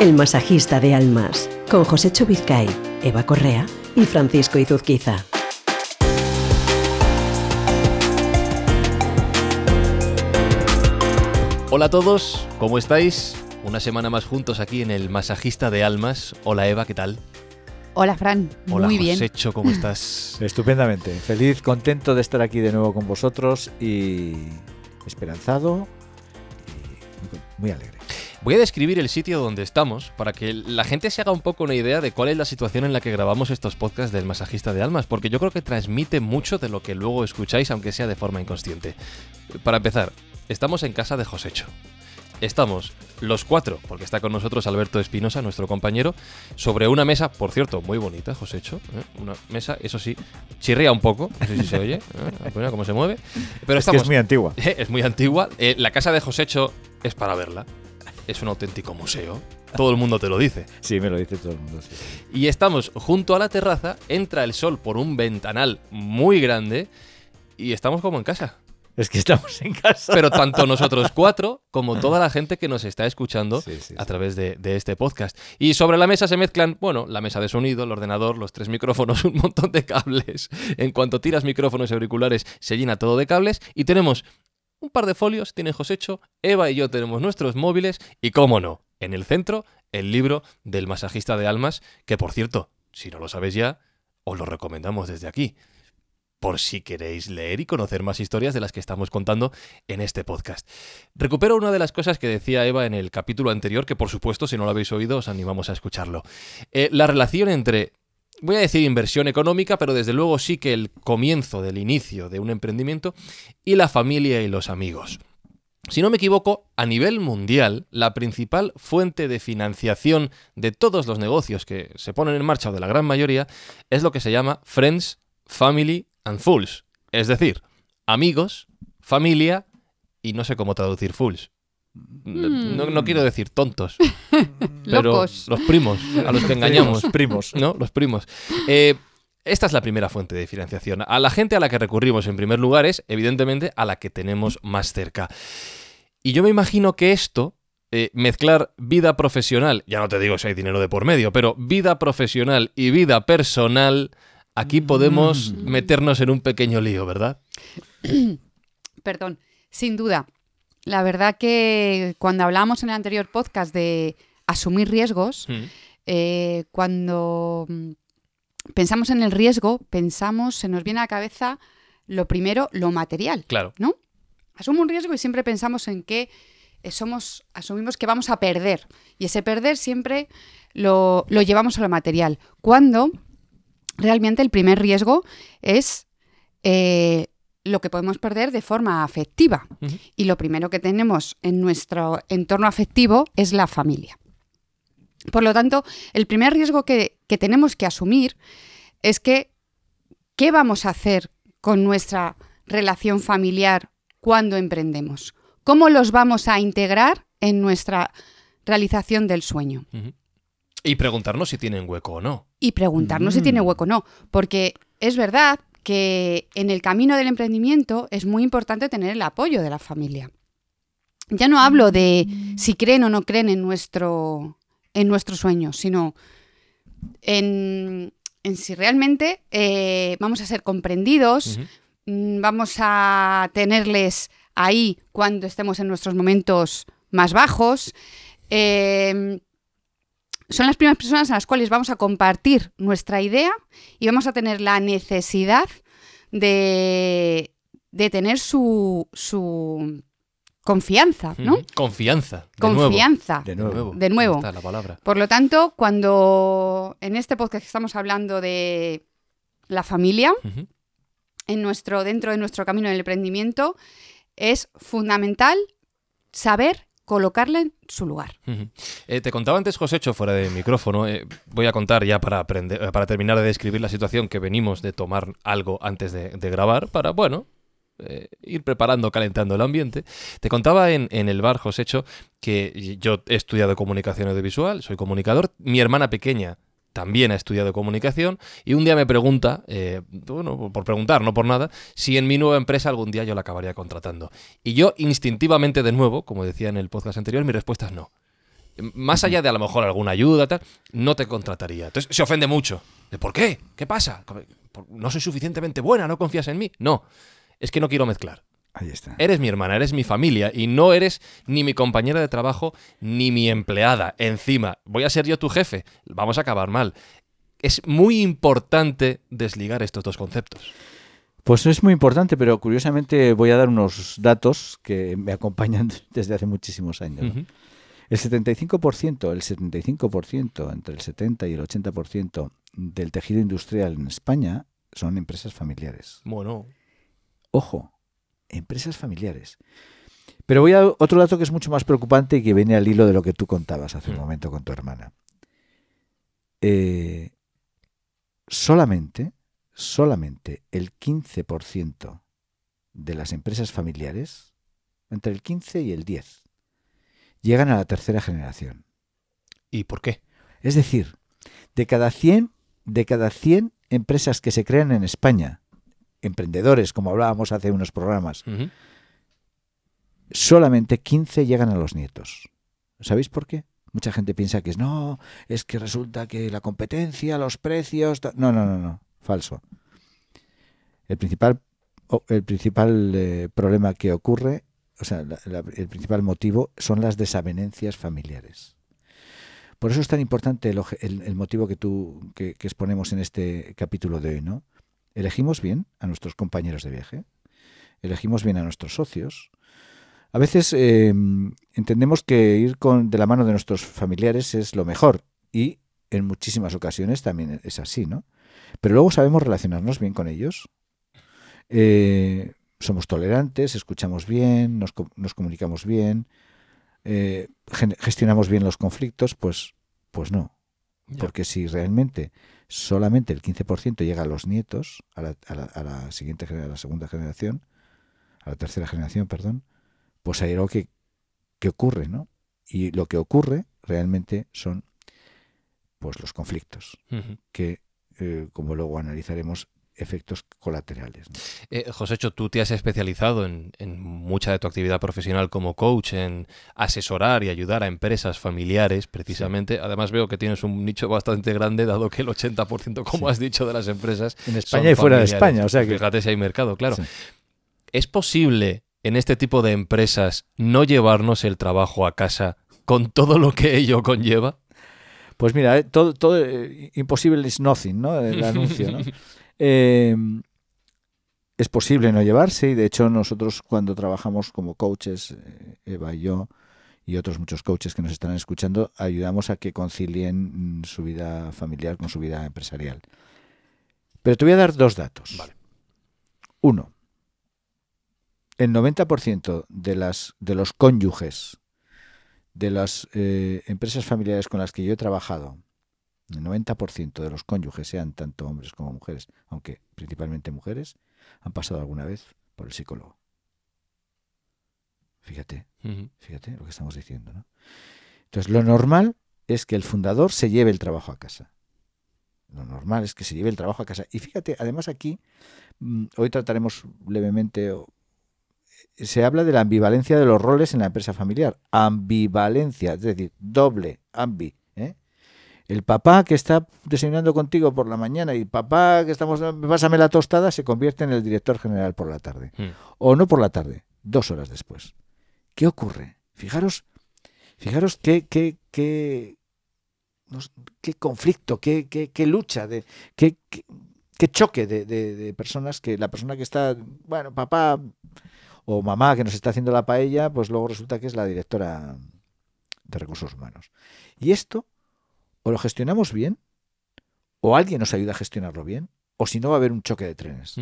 El masajista de almas, con José Vizcay, Eva Correa y Francisco Izuzquiza. Hola a todos, ¿cómo estáis? Una semana más juntos aquí en el Masajista de Almas. Hola Eva, ¿qué tal? Hola Fran, Hola, muy bien. Josécho, ¿cómo estás? Estupendamente. Feliz, contento de estar aquí de nuevo con vosotros y esperanzado y muy alegre. Voy a describir el sitio donde estamos para que la gente se haga un poco una idea de cuál es la situación en la que grabamos estos podcasts del masajista de almas, porque yo creo que transmite mucho de lo que luego escucháis, aunque sea de forma inconsciente. Para empezar, estamos en casa de Josécho. Estamos los cuatro, porque está con nosotros Alberto Espinosa, nuestro compañero, sobre una mesa, por cierto, muy bonita, Josécho. ¿eh? Una mesa, eso sí, chirría un poco, no sé si se oye, ¿eh? Cómo se mueve. Pero Es que estamos, es muy antigua. es muy antigua. Eh, la casa de Josécho es para verla. Es un auténtico museo. Todo el mundo te lo dice. Sí, me lo dice todo el mundo. sí. Y estamos junto a la terraza, entra el sol por un ventanal muy grande y estamos como en casa. Es que estamos en casa. Pero tanto nosotros cuatro como toda la gente que nos está escuchando Sí, sí, a través de, de este podcast. Y sobre la mesa se mezclan, bueno, la mesa de sonido, el ordenador, los tres micrófonos, un montón de cables. En cuanto tiras micrófonos y auriculares, se llena todo de cables y tenemos un par de folios, tiene Josécho, Eva y yo tenemos nuestros móviles y, cómo no, en el centro, el libro del masajista de almas, que por cierto, si no lo sabéis ya, os lo recomendamos desde aquí por si queréis leer y conocer más historias de las que estamos contando en este podcast. Recupero una de las cosas que decía Eva en el capítulo anterior, que por supuesto, si no lo habéis oído, os animamos a escucharlo. Eh, la relación entre, voy a decir inversión económica, pero desde luego sí que el comienzo del inicio de un emprendimiento y la familia y los amigos. Si no me equivoco, a nivel mundial, la principal fuente de financiación de todos los negocios que se ponen en marcha, o de la gran mayoría, es lo que se llama Friends, Family and Fools. Es decir, amigos, familia y no sé cómo traducir fools. No, no quiero decir tontos, pero Locos. los primos, a los que engañamos. Los primos. ¿no? Los primos. Eh, esta es la primera fuente de financiación. A la gente a la que recurrimos en primer lugar es, evidentemente, a la que tenemos más cerca. Y yo me imagino que esto, eh, mezclar vida profesional, ya no te digo si hay dinero de por medio, pero vida profesional y vida personal, aquí podemos meternos en un pequeño lío, ¿verdad? Perdón, sin duda. La verdad que cuando hablábamos en el anterior podcast de asumir riesgos, eh, cuando mm, pensamos en el riesgo, pensamos, se nos viene a la cabeza lo primero, lo material, Claro. ¿no? Asumo un riesgo y siempre pensamos en que eh, somos, asumimos que vamos a perder. Y ese perder siempre lo, lo llevamos a lo material. Cuando realmente el primer riesgo es eh, lo que podemos perder de forma afectiva. Y lo primero que tenemos en nuestro entorno afectivo es la familia. Por lo tanto, el primer riesgo que, que tenemos que asumir es que, ¿qué vamos a hacer con nuestra relación familiar cuando emprendemos? ¿Cómo los vamos a integrar en nuestra realización del sueño? Y preguntarnos si tienen hueco o no. y preguntarnos si tiene hueco o no. Porque es verdad que en el camino del emprendimiento es muy importante tener el apoyo de la familia. Ya no hablo de si creen o no creen en nuestro, en nuestro sueño, sino en, en si realmente eh, vamos a ser comprendidos, mm, vamos a tenerles ahí cuando estemos en nuestros momentos más bajos. Eh, son las primeras personas a las cuales vamos a compartir nuestra idea y vamos a tener la necesidad de, de tener su, su confianza, ¿no? Confianza. de. Confianza. De De nuevo. De nuevo. Está la palabra. Por lo tanto, cuando en este podcast estamos hablando de la familia, en nuestro, dentro de nuestro camino del emprendimiento, es fundamental saber colocarla en su lugar. Eh, te contaba antes, Josécho, fuera de micrófono. eh, voy a contar ya para, aprender, eh, para terminar de describir la situación que venimos de tomar algo antes de, grabar, para, bueno, ir preparando, calentando el ambiente. Te contaba en, en el bar, Josécho, que yo he estudiado comunicación audiovisual, soy comunicador. Mi hermana pequeña también ha estudiado comunicación y un día me pregunta, eh, bueno, por preguntar, no por nada, si en mi nueva empresa algún día yo la acabaría contratando. Y yo instintivamente de nuevo, como decía en el podcast anterior, mi respuesta es no. más allá de a lo mejor alguna ayuda, tal, no te contrataría. Entonces se ofende mucho. ¿De por qué? ¿Qué pasa? ¿No soy suficientemente buena? ¿No confías en mí? No, es que no quiero mezclar. Ahí está. Eres mi hermana, eres mi familia y no eres ni mi compañera de trabajo ni mi empleada. Encima, voy a ser yo tu jefe. Vamos a acabar mal. Es muy importante desligar estos dos conceptos. Pues es muy importante, pero curiosamente voy a dar unos datos que me acompañan desde hace muchísimos años. ¿no? El 75%, el 75%, entre el 70 y el 80% del tejido industrial en España son empresas familiares. Bueno. Ojo, empresas familiares. Pero voy a otro dato que es mucho más preocupante y que viene al hilo de lo que tú contabas hace un Mm. momento con tu hermana. Eh, solamente, solamente el 15% de las empresas familiares, entre el 15 y el 10, llegan a la tercera generación. ¿Y por qué? Es decir, de cada 100, de cada 100 empresas que se crean en España, emprendedores, como hablábamos hace unos programas, solamente 15 llegan a los nietos. ¿Sabéis por qué? Mucha gente piensa que es no, es que resulta que la competencia, los precios. ta-". No, no, no, no. Falso. El principal, el principal eh, problema que ocurre, o sea, la- la- el principal motivo son las desavenencias familiares. Por eso es tan importante el- el motivo que tú que, que exponemos en este capítulo de hoy, ¿no? Elegimos bien a nuestros compañeros de viaje, elegimos bien a nuestros socios, a veces eh, entendemos que ir con, de la mano de nuestros familiares es lo mejor y en muchísimas ocasiones también es así, ¿no? Pero luego sabemos relacionarnos bien con ellos. Eh, somos tolerantes, escuchamos bien, nos, nos comunicamos bien, eh, gestionamos bien los conflictos, pues, pues no. Porque si realmente solamente el 15% llega a los nietos, a la, a la- a la siguiente a la segunda generación, a la tercera generación, perdón, pues hay algo que, que ocurre, ¿no? Y lo que ocurre realmente son pues los conflictos, que eh, como luego analizaremos, efectos colaterales. ¿no? Eh, Josécho, tú te has especializado en, en mucha de tu actividad profesional como coach, en asesorar y ayudar a empresas familiares, precisamente. Además, veo que tienes un nicho bastante grande, dado que el 80%, como Sí. has dicho, de las empresas. En son España y fuera de. España, o sea que... Fíjate si hay mercado, claro. Sí. ¿Es posible en este tipo de empresas no llevarnos el trabajo a casa con todo lo que ello conlleva? Pues mira, eh, todo, todo eh, imposible is nothing, ¿no? El anuncio, ¿no? Eh, es posible no llevarse y de hecho nosotros cuando trabajamos como coaches, eh, Eva y yo y otros muchos coaches que nos están escuchando, ayudamos a que concilien mm, su vida familiar con su vida empresarial. Pero te voy a dar dos datos. Vale. Uno, el 90% de, las, de los cónyuges de las eh, empresas familiares con las que yo he trabajado, el 90% de los cónyuges, sean tanto hombres como mujeres, aunque principalmente mujeres, han pasado alguna vez por el psicólogo. Fíjate, fíjate lo que estamos diciendo, ¿no? Entonces, lo normal es que el fundador se lleve el trabajo a casa. Lo normal es que se lleve el trabajo a casa. Y fíjate, además aquí, mm, hoy trataremos levemente, o- se habla de la ambivalencia de los roles en la empresa familiar. Ambivalencia, es decir, doble, ambi. El papá que está desayunando contigo por la mañana y papá que estamos, pásame la tostada, se convierte en el director general por la tarde. Mm. O no por la tarde, dos horas después. ¿Qué ocurre? Fijaros, fijaros qué, qué, qué, qué conflicto, qué, qué, qué lucha, de, qué, qué, qué choque de, de- de personas que la persona que está, bueno, papá o mamá que nos está haciendo la paella, pues luego resulta que es la directora de recursos humanos. Y esto o lo gestionamos bien, o alguien nos ayuda a gestionarlo bien, o si no va a haber un choque de trenes,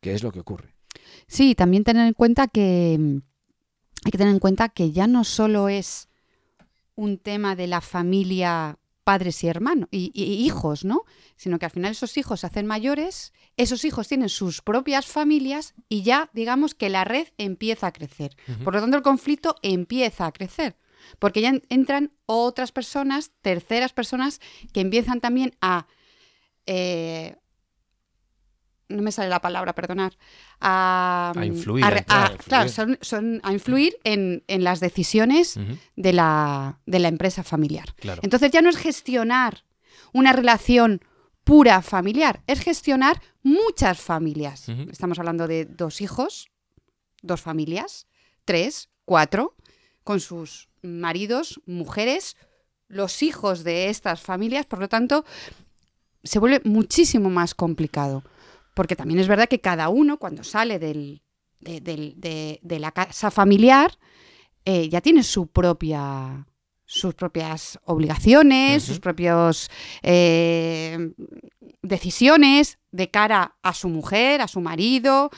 que es lo que ocurre. Sí, también tener en cuenta que hay que tener en cuenta que ya no solo es un tema de la familia padres y hermanos y, y hijos, ¿no? Sino que al final esos hijos se hacen mayores, esos hijos tienen sus propias familias y ya digamos que la red empieza a crecer. Por lo tanto, el conflicto empieza a crecer. Porque ya en- entran otras personas, terceras personas, que empiezan también a eh, no me sale la palabra, perdonar, a, A influir, a a re- entrar, a- a influir. claro, son, son a influir en, en las decisiones de la, de la empresa familiar. Claro. Entonces ya no es gestionar una relación pura familiar, es gestionar muchas familias. Estamos hablando de dos hijos, dos familias, tres, cuatro, con sus maridos, mujeres, los hijos de estas familias, por lo tanto, se vuelve muchísimo más complicado. Porque también es verdad que cada uno, cuando sale del- de, del- de- de la casa familiar, eh, ya tiene su propia sus propias obligaciones, sus propias decisiones de cara a su mujer, a su marido,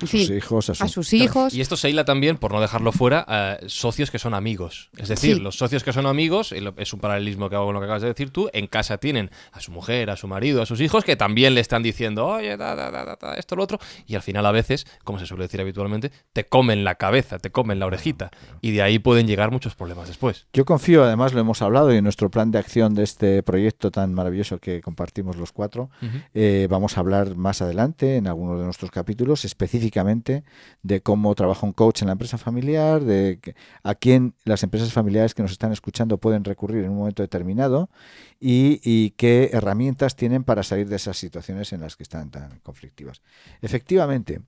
A sus hijos, a, su- a sus hijos. Y esto se hila también, por no dejarlo fuera, a socios que son amigos. Es decir, Sí. los socios que son amigos, es un paralelismo que hago con lo que acabas de decir tú, en casa tienen a su mujer, a su marido, a sus hijos, que también le están diciendo, oye, da, da, da, esto, lo otro, y al final a veces, como se suele decir habitualmente, te comen la cabeza, te comen la orejita, y de ahí pueden llegar muchos problemas después. Yo confío, además lo hemos hablado y en nuestro plan de acción de este proyecto tan maravilloso que compartimos los cuatro, eh, vamos a hablar más adelante en algunos de nuestros capítulos específicamente de cómo trabaja un coach en la empresa familiar, de a quién las empresas familiares que nos están escuchando pueden recurrir en un momento determinado y, y qué herramientas tienen para salir de esas situaciones en las que están tan conflictivas. Efectivamente,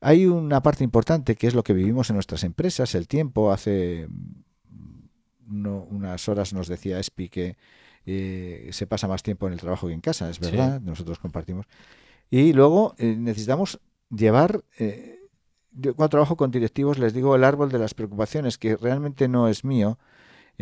hay una parte importante que es lo que vivimos en nuestras empresas, el tiempo. Hace no- unas horas nos decía Espi que eh, se pasa más tiempo en el trabajo que en casa, es Sí. verdad, nosotros compartimos. Y luego eh, necesitamos llevar, eh, yo cuando trabajo con directivos les digo el árbol de las preocupaciones, que realmente no es mío.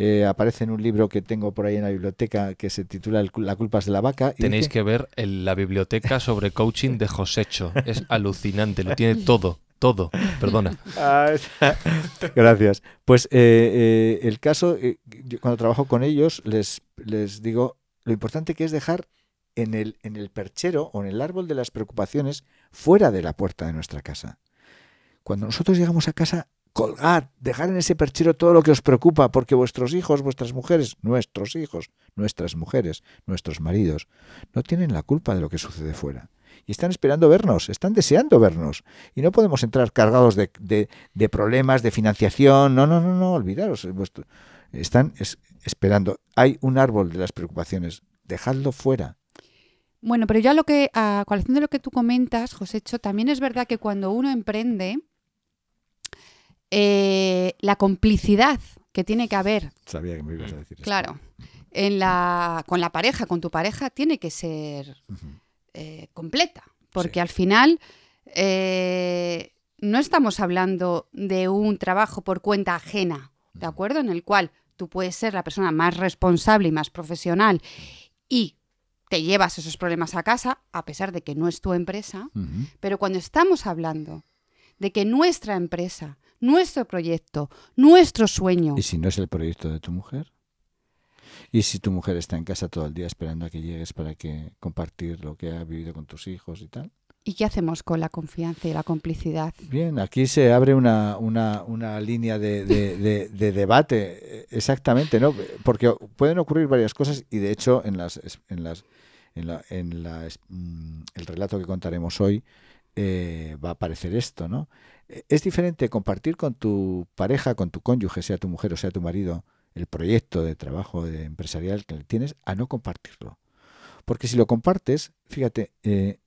Eh, aparece en un libro que tengo por ahí en la biblioteca que se titula La culpa es de la vaca. y Tenéis dice- que ver el- la biblioteca sobre coaching de Josecho. Es alucinante, lo tiene todo, todo. Perdona. Ah. Gracias. Pues eh, eh, el caso, yo cuando trabajo con ellos, les, les digo lo importante que es dejar en el, en el perchero o en el árbol de las preocupaciones fuera de la puerta de nuestra casa. Cuando nosotros llegamos a casa, colgad, dejar en ese perchero todo lo que os preocupa, porque vuestros hijos, vuestras mujeres, nuestros hijos, nuestras mujeres, nuestros maridos, no tienen la culpa de lo que sucede fuera. Y están esperando vernos, están deseando vernos. Y no podemos entrar cargados de, de- problemas, de financiación. No, no, no, no, olvidaros. están es- esperando. Hay un árbol de las preocupaciones. Dejadlo fuera. Bueno, pero ya lo que, a colación de lo que tú comentas, Josécho, también es verdad que cuando uno emprende, eh, la complicidad que tiene que haber, Sabía que me ibas a decir esto. claro, en la, con la pareja, con tu pareja, tiene que ser eh, completa. Porque Sí. al final eh, no estamos hablando de un trabajo por cuenta ajena, ¿de acuerdo? En el cual tú puedes ser la persona más responsable y más profesional y te llevas esos problemas a casa, a pesar de que no es tu empresa. Pero cuando estamos hablando de que nuestra empresa, nuestro proyecto, nuestro sueño, ¿Y si no es el proyecto de tu mujer? ¿Y si tu mujer está en casa todo el día esperando a que llegues para que compartir lo que ha vivido con tus hijos y tal? ¿Y qué hacemos con la confianza y la complicidad? Bien, aquí se abre una, una, una línea de, de- de- de debate, exactamente, ¿no? Porque pueden ocurrir varias cosas y de hecho en las en las en, la, en la mm, el relato que contaremos hoy eh, va a aparecer esto, ¿no? Es diferente compartir con tu pareja, con tu cónyuge, sea tu mujer o sea tu marido, el proyecto de trabajo empresarial que tienes, a no compartirlo. Porque si lo compartes, fíjate, eh,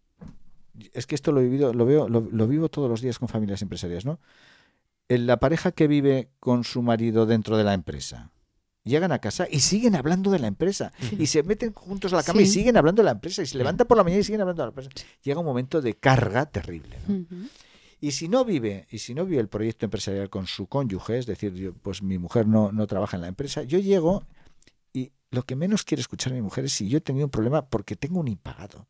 es que esto lo he vivido, lo veo, lo, lo vivo todos los días con familias empresarias, ¿no? En la pareja que vive con su marido dentro de la empresa. Llegan a casa y siguen hablando de la empresa. Y se meten juntos a la cama y siguen hablando de la empresa. Y se levantan por la mañana y siguen hablando de la empresa. Llega un momento de carga terrible. Y si no vive, y si no vive el proyecto empresarial con su cónyuge, es decir, yo, pues mi mujer no, no trabaja en la empresa, yo llego y lo que menos quiere escuchar a mi mujer es si yo he tenido un problema porque tengo un impagado.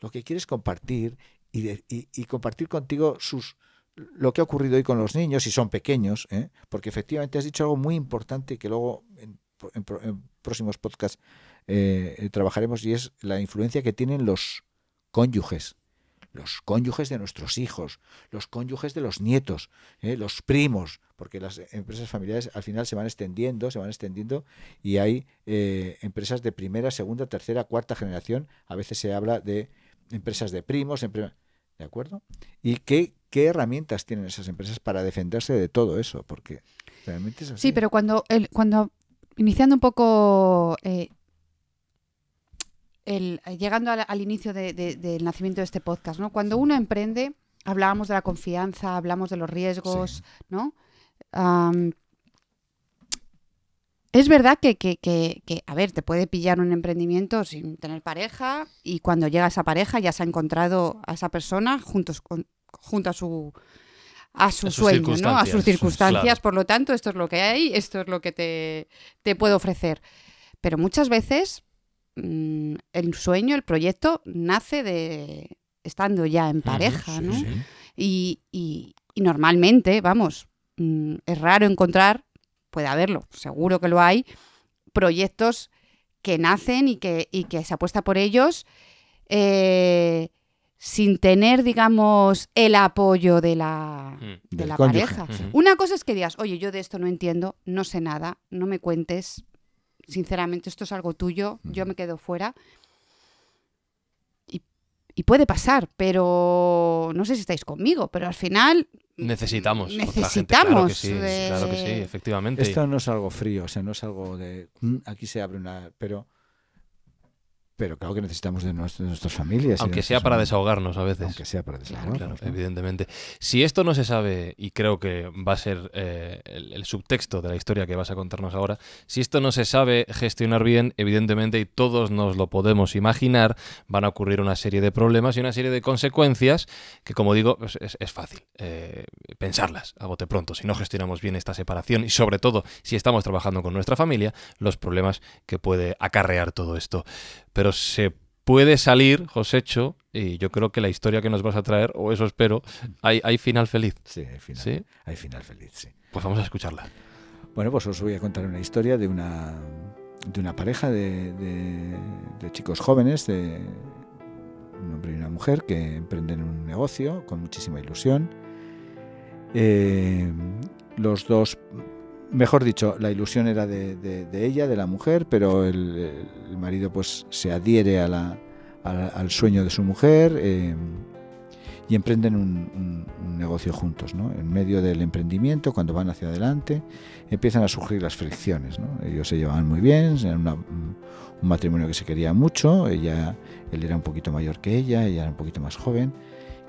Lo que quiere es compartir y, y- compartir contigo sus lo que ha ocurrido hoy con los niños, si son pequeños, ¿eh? porque efectivamente has dicho algo muy importante que luego en, en en próximos podcasts eh, trabajaremos y es la influencia que tienen los cónyuges, los cónyuges de nuestros hijos, los cónyuges de los nietos, ¿eh? los primos, porque las empresas familiares al final se van extendiendo, se van extendiendo y hay empresas de primera, segunda, tercera, cuarta generación. A veces se habla de empresas de primos, empre- ¿de acuerdo? ¿Y qué, qué herramientas tienen esas empresas para defenderse de todo eso? Porque realmente es así. Sí, pero cuando, el, cuando iniciando un poco, eh, el, llegando al, al inicio de- de- del nacimiento de este podcast, ¿no? Cuando uno emprende, hablábamos de la confianza, hablamos de los riesgos, ¿no? Es verdad que, que- que- que, a ver, te puede pillar un emprendimiento sin tener pareja y cuando llega esa pareja ya se ha encontrado a esa persona juntos con, junto a su a su A sus sueño, ¿no? A sus circunstancias. claro. Por lo tanto, esto es lo que hay, esto es lo que te, te puedo ofrecer. Pero muchas veces mm, el sueño, el proyecto, nace de estando ya en pareja, sí, ¿no? sí. Y, y- y normalmente, vamos, mm, es raro encontrar, puede haberlo, seguro que lo hay, proyectos que nacen y que, y que se apuesta por ellos eh, sin tener, digamos, el apoyo de la, Mm. de Del la pareja. Una cosa es que digas, oye, yo de esto no entiendo, no sé nada, no me cuentes, sinceramente, esto es algo tuyo, yo me quedo fuera. Y, puede pasar, pero no sé si estáis conmigo, pero al final Necesitamos. otra gente, necesitamos claro que sí, de- claro que sí, efectivamente. Esto no es algo frío, o sea, no es algo de "Mm, aquí se abre una. Pero, pero claro que necesitamos de, nuestro- de nuestras familias. de Aunque sea para desahogarnos a veces. Aunque sea para desahogarnos. Claro, evidentemente. Si esto no se sabe, y creo que va a ser eh, el, el subtexto de la historia que vas a contarnos ahora, si esto no se sabe gestionar bien, evidentemente, y todos nos lo podemos imaginar, van a ocurrir una serie de problemas y una serie de consecuencias que, como digo, pues, es, es fácil eh, pensarlas a bote pronto. Si no gestionamos bien esta separación y, sobre todo, si estamos trabajando con nuestra familia, los problemas que puede acarrear todo esto. Pero se puede salir, Josécho, y yo creo que la historia que nos vas a traer, o eso espero, hay, hay final feliz. Sí, hay final, ¿Sí? hay final feliz, sí. Pues vamos a escucharla. Bueno, pues os voy a contar una historia de una, de una pareja de, de- de chicos jóvenes, de un hombre y una mujer, que emprenden un negocio con muchísima ilusión. Eh, los dos, mejor dicho, la ilusión era de, ella, de la mujer, pero el, marido pues se adhiere a la- al sueño de su mujer. eh, y emprenden un, negocio juntos, ¿no? En medio del emprendimiento, cuando van hacia adelante, empiezan a surgir las fricciones, ¿no? Ellos se llevaban muy bien, eran una- un un matrimonio que se quería mucho, ella, él era un poquito mayor que ella, ella era un poquito más joven,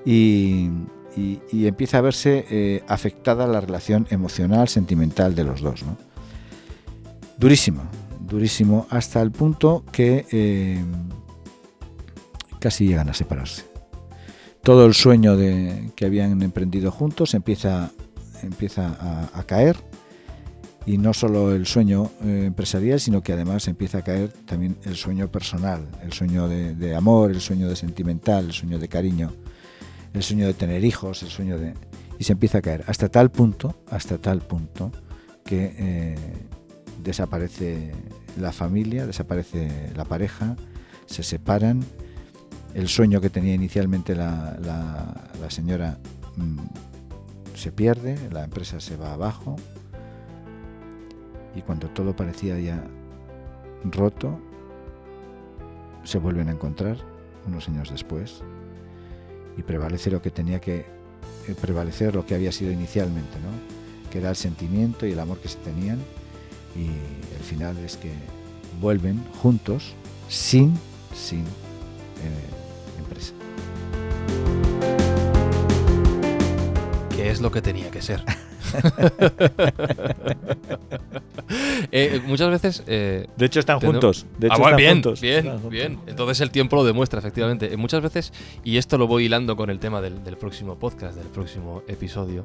y, y- empieza a verse eh, afectada la relación emocional, sentimental de los dos, ¿no? Durísimo, durísimo, hasta el punto que eh, casi llegan a separarse todo el sueño de, que habían emprendido juntos empieza, empieza a, caer y no solo el sueño eh, empresarial, sino que además empieza a caer también el sueño personal, el sueño de amor, el sueño de sentimental, el sueño de cariño, el sueño de tener hijos, el sueño de... Y se empieza a caer hasta tal punto, hasta tal punto, que eh, desaparece la familia, desaparece la pareja, se separan, el sueño que tenía inicialmente la, señora mm, se pierde, la empresa se va abajo. Y cuando todo parecía ya roto, se vuelven a encontrar unos años después y prevalece lo que tenía que eh, prevalecer lo que había sido inicialmente, ¿no? que era el sentimiento y el amor que se tenían y el final es que vuelven juntos sin sin eh, empresa. ¿Qué es lo que tenía que ser? Eh, muchas veces... eh, De hecho están Tenemos- juntos. De hecho ah, bueno, están bien, juntos. bien, Están juntos. bien. Entonces el tiempo lo demuestra, efectivamente. Eh, Muchas veces, y esto lo voy hilando con el tema del, del próximo podcast, del próximo episodio,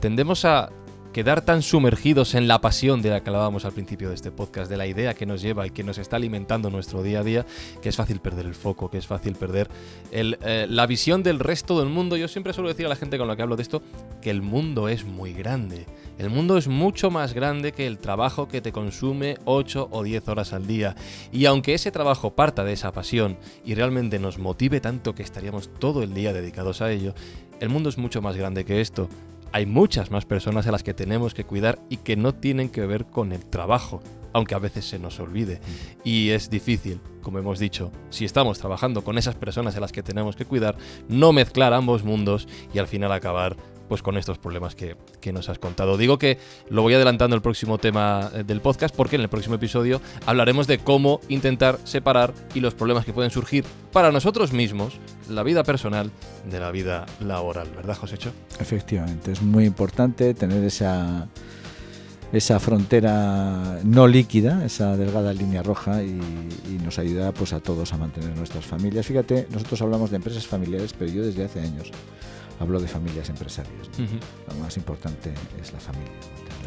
tendemos a quedar tan sumergidos en la pasión de la que hablábamos al principio de este podcast, de la idea que nos lleva y que nos está alimentando nuestro día a día, que es fácil perder el foco, que es fácil perder eh, la visión del resto del mundo. Yo siempre suelo decir a la gente con la que hablo de esto que el mundo es muy grande. El mundo es mucho más grande que el trabajo que te consume 8 o 10 horas al día. Y aunque ese trabajo parta de esa pasión y realmente nos motive tanto que estaríamos todo el día dedicados a ello, el mundo es mucho más grande que esto. Hay muchas más personas a las que tenemos que cuidar y que no tienen que ver con el trabajo. aunque a veces se nos olvide. Y es difícil, como hemos dicho, si estamos trabajando con esas personas a las que tenemos que cuidar, no mezclar ambos mundos y al final acabar pues con estos problemas que, nos has contado. Digo que lo voy adelantando el próximo tema eh, del podcast porque en el próximo episodio hablaremos de cómo intentar separar y los problemas que pueden surgir para nosotros mismos, la vida personal de la vida laboral, ¿verdad, Josécho? Efectivamente, es muy importante tener esa esa frontera no líquida, esa delgada línea roja y, y, nos ayuda pues a todos a mantener nuestras familias. Fíjate, nosotros hablamos de empresas familiares, pero yo desde hace años hablo de familias empresarias. Uh -huh. Lo más importante es la familia.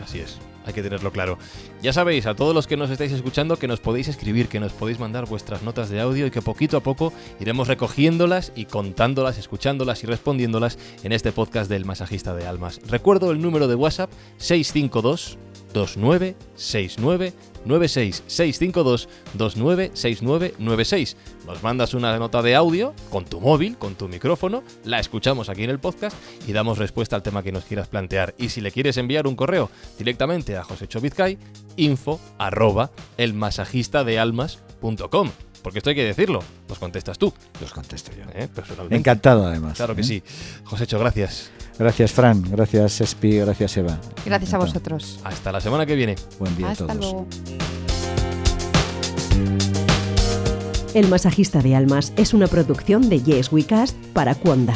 Así es, hay que tenerlo claro. Ya sabéis, a todos los que nos estáis escuchando, que nos podéis escribir, que nos podéis mandar vuestras notas de audio y que poquito a poco iremos recogiéndolas y contándolas, escuchándolas y respondiéndolas en este podcast del masajista de almas. Recuerdo el número de WhatsApp 652 2969 96 652 296996. Nos mandas una nota de audio con tu móvil, con tu micrófono, la escuchamos aquí en el podcast y damos respuesta al tema que nos quieras plantear. Y si le quieres enviar un correo directamente a José Chovizcay, info arroba elmasajistadealmas.com. Porque esto hay que decirlo, los contestas tú. Los contesto yo. ¿Eh? Personalmente. Encantado, además. Claro que ¿eh? sí. Josécho, gracias. Gracias, Fran. Gracias, Espi. Gracias, Eva. Gracias a vosotros. Hasta la semana que viene. Buen día Hasta a todos. luego. El masajista de almas es una producción de Yes We Cast para Cuonda.